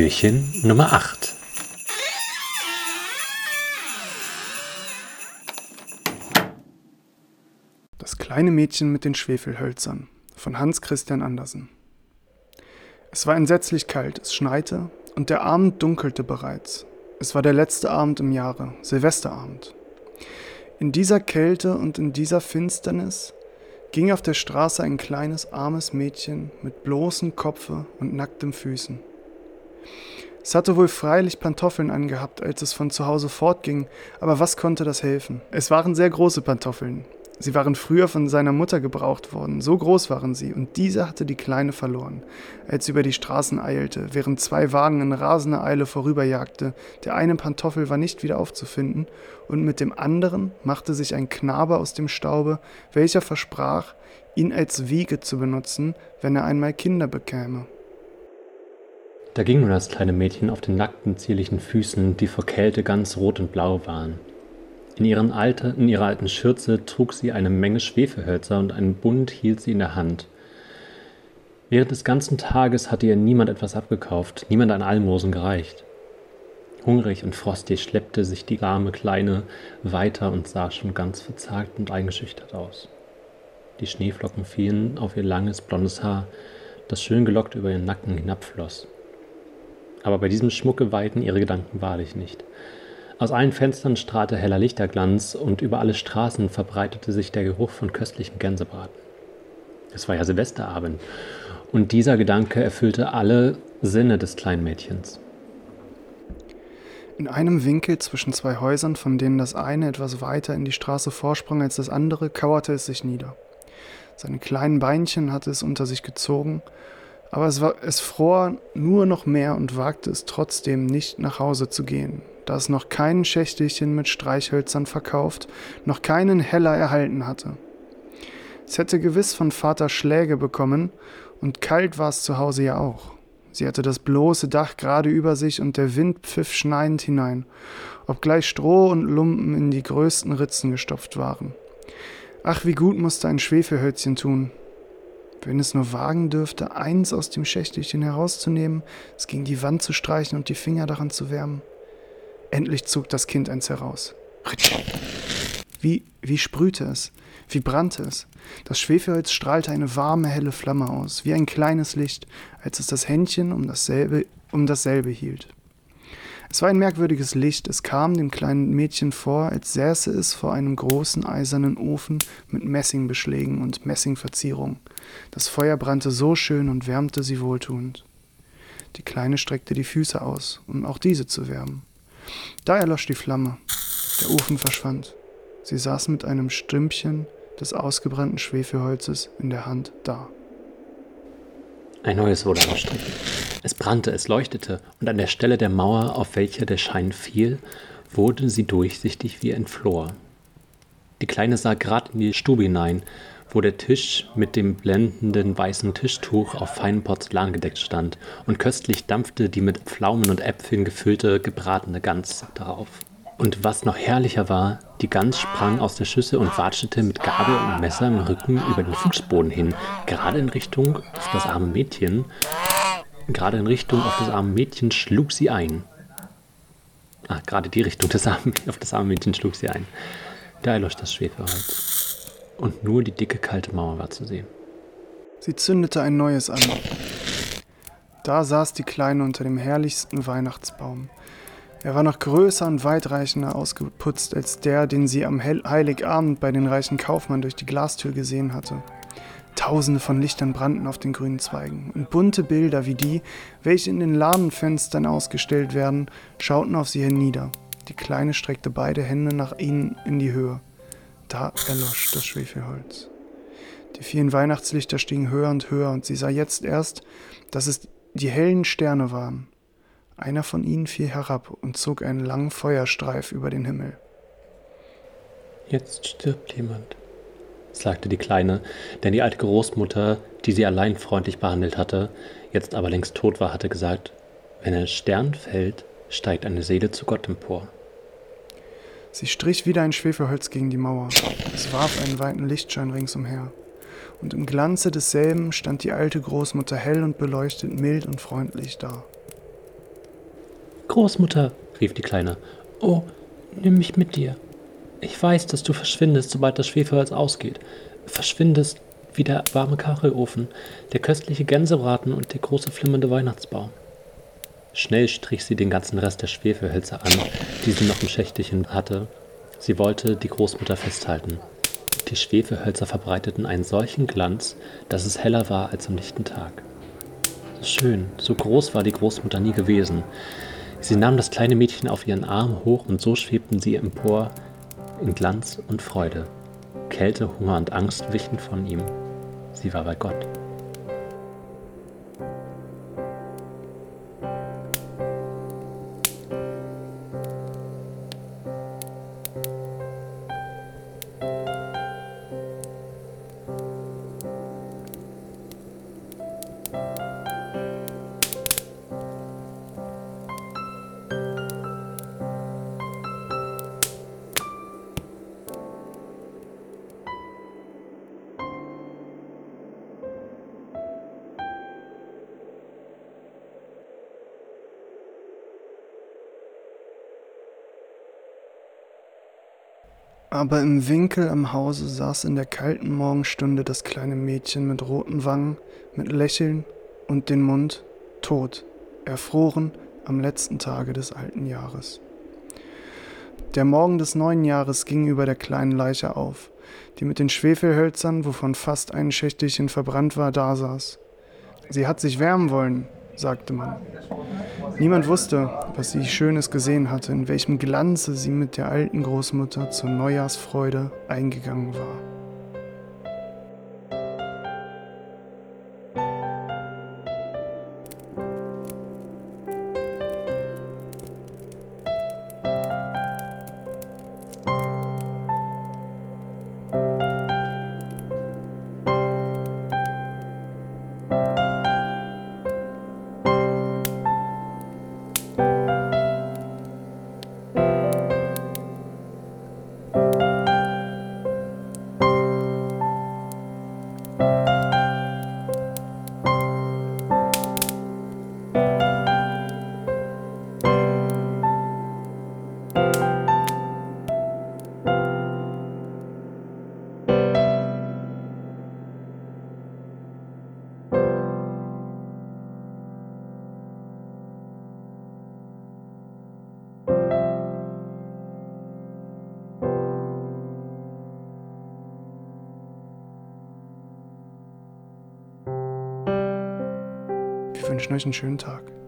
Türchen Nummer 8. Das kleine Mädchen mit den Schwefelhölzern von Hans Christian Andersen. Es war entsetzlich kalt, es schneite und der Abend dunkelte bereits. Es war der letzte Abend im Jahre, Silvesterabend. In dieser Kälte und in dieser Finsternis ging auf der Straße ein kleines, armes Mädchen mit bloßem Kopfe und nacktem Füßen. Es hatte wohl freilich Pantoffeln angehabt, als es von zu Hause fortging, aber was konnte das helfen? Es waren sehr große Pantoffeln. Sie waren früher von seiner Mutter gebraucht worden, so groß waren sie, und diese hatte die Kleine verloren, als sie über die Straßen eilte, während zwei Wagen in rasender Eile vorüberjagte, der eine Pantoffel war nicht wieder aufzufinden, und mit dem anderen machte sich ein Knabe aus dem Staube, welcher versprach, ihn als Wiege zu benutzen, wenn er einmal Kinder bekäme. Da ging nun das kleine Mädchen auf den nackten, zierlichen Füßen, die vor Kälte ganz rot und blau waren. In, ihren Alter, in ihrer alten Schürze trug sie eine Menge Schwefelhölzer und einen Bund hielt sie in der Hand. Während des ganzen Tages hatte ihr niemand etwas abgekauft, niemand ein Almosen gereicht. Hungrig und frostig schleppte sich die arme Kleine weiter und sah schon ganz verzagt und eingeschüchtert aus. Die Schneeflocken fielen auf ihr langes blondes Haar, das schön gelockt über ihren Nacken hinabfloss. Aber bei diesem Schmucke weiten ihre Gedanken wahrlich nicht. Aus allen Fenstern strahlte heller Lichterglanz und über alle Straßen verbreitete sich der Geruch von köstlichem Gänsebraten. Es war ja Silvesterabend und dieser Gedanke erfüllte alle Sinne des kleinen Mädchens. In einem Winkel zwischen zwei Häusern, von denen das eine etwas weiter in die Straße vorsprang als das andere, kauerte es sich nieder. Seine kleinen Beinchen hatte es unter sich gezogen, aber es, war, es fror nur noch mehr und wagte es trotzdem nicht nach Hause zu gehen, da es noch kein Schächtelchen mit Streichhölzern verkauft, noch keinen Heller erhalten hatte. Es hätte gewiss von Vater Schläge bekommen, und kalt war es zu Hause ja auch. Sie hatte das bloße Dach gerade über sich und der Wind pfiff schneidend hinein, obgleich Stroh und Lumpen in die größten Ritzen gestopft waren. Ach, wie gut musste ein Schwefelhölzchen tun, wenn es nur wagen dürfte, eins aus dem Schächtelchen herauszunehmen, es gegen die Wand zu streichen und die Finger daran zu wärmen. Endlich zog das Kind eins heraus. Wie, wie sprühte es, wie brannte es. Das Schwefelholz strahlte eine warme, helle Flamme aus, wie ein kleines Licht, als es das Händchen um dasselbe, um dasselbe hielt. Es war ein merkwürdiges Licht, es kam dem kleinen Mädchen vor, als säße es vor einem großen eisernen Ofen mit Messingbeschlägen und Messingverzierung. Das Feuer brannte so schön und wärmte sie wohltuend. Die Kleine streckte die Füße aus, um auch diese zu wärmen. Da erlosch die Flamme. Der Ofen verschwand. Sie saß mit einem Stümpchen des ausgebrannten Schwefelholzes in der Hand da. Ein neues wurde angestrichen. Es brannte, es leuchtete, und an der Stelle der Mauer, auf welcher der Schein fiel, wurde sie durchsichtig wie ein Flor. Die Kleine sah grad in die Stube hinein, wo der Tisch mit dem blendenden weißen Tischtuch auf feinem Porzellan gedeckt stand, und köstlich dampfte die mit Pflaumen und Äpfeln gefüllte gebratene Gans darauf. Und was noch herrlicher war, die Gans sprang aus der Schüssel und watschelte mit Gabel und Messer im Rücken über den Fußboden hin, gerade in Richtung auf das arme Mädchen. Gerade in Richtung auf das arme Mädchen schlug sie ein. Ah, gerade die Richtung des armen, auf das arme Mädchen schlug sie ein. Da erlosch das Schwefelholz und nur die dicke kalte Mauer war zu sehen. Sie zündete ein neues an. Da saß die Kleine unter dem herrlichsten Weihnachtsbaum. Er war noch größer und weitreichender ausgeputzt als der, den sie am Heiligabend bei den reichen Kaufmann durch die Glastür gesehen hatte. Tausende von Lichtern brannten auf den grünen Zweigen, und bunte Bilder wie die, welche in den Ladenfenstern ausgestellt werden, schauten auf sie hernieder. Die Kleine streckte beide Hände nach ihnen in die Höhe. Da erlosch das Schwefelholz. Die vielen Weihnachtslichter stiegen höher und höher, und sie sah jetzt erst, dass es die hellen Sterne waren. Einer von ihnen fiel herab und zog einen langen Feuerstreif über den Himmel. Jetzt stirbt jemand, sagte die Kleine, denn die alte Großmutter, die sie allein freundlich behandelt hatte, jetzt aber längst tot war, hatte gesagt, wenn ein Stern fällt, steigt eine Seele zu Gott empor. Sie strich wieder ein Schwefelholz gegen die Mauer. Es warf einen weiten Lichtschein ringsumher. Und im Glanze desselben stand die alte Großmutter hell und beleuchtet, mild und freundlich da. Großmutter, rief die Kleine. Oh, nimm mich mit dir. Ich weiß, dass du verschwindest, sobald das Schwefelholz ausgeht. Verschwindest wie der warme Kachelofen, der köstliche Gänsebraten und der große flimmernde Weihnachtsbaum. Schnell strich sie den ganzen Rest der Schwefelhölzer an, die sie noch im Schächtelchen hatte. Sie wollte die Großmutter festhalten. Die Schwefelhölzer verbreiteten einen solchen Glanz, dass es heller war als am lichten Tag. So schön, so groß war die Großmutter nie gewesen. Sie nahm das kleine Mädchen auf ihren Arm hoch und so schwebten sie empor in Glanz und Freude. Kälte, Hunger und Angst wichen von ihm. Sie war bei Gott. Aber im Winkel am Hause saß in der kalten Morgenstunde das kleine Mädchen mit roten Wangen, mit Lächeln und den Mund tot, erfroren am letzten Tage des alten Jahres. Der Morgen des neuen Jahres ging über der kleinen Leiche auf, die mit den Schwefelhölzern, wovon fast ein Schächtelchen verbrannt war, dasaß. Sie hat sich wärmen wollen, sagte man. Niemand wusste, was sie Schönes gesehen hatte, in welchem Glanze sie mit der alten Großmutter zur Neujahrsfreude eingegangen war. Wünschen euch einen schönen Tag.